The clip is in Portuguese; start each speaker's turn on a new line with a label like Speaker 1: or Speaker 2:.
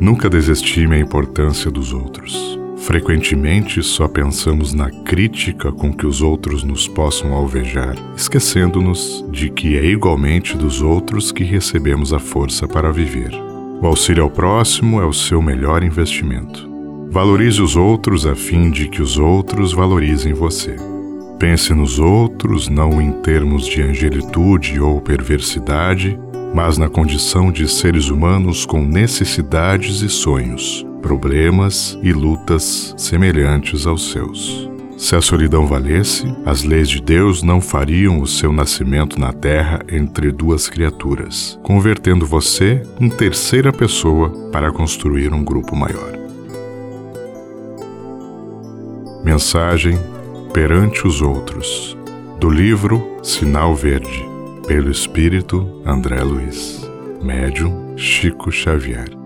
Speaker 1: Nunca desestime a importância dos outros. Frequentemente só pensamos na crítica com que os outros nos possam alvejar, esquecendo-nos de que é igualmente dos outros que recebemos a força para viver. O auxílio ao próximo é o seu melhor investimento. Valorize os outros a fim de que os outros valorizem você. Pense nos outros não em termos de angelitude ou perversidade, mas na condição de seres humanos com necessidades e sonhos, problemas e lutas semelhantes aos seus. Se a solidão valesse, as leis de Deus não fariam o seu nascimento na terra entre duas criaturas, convertendo você em terceira pessoa para construir um grupo maior. Mensagem Perante os Outros, do livro Sinal Verde, pelo Espírito André Luiz, médium Chico Xavier.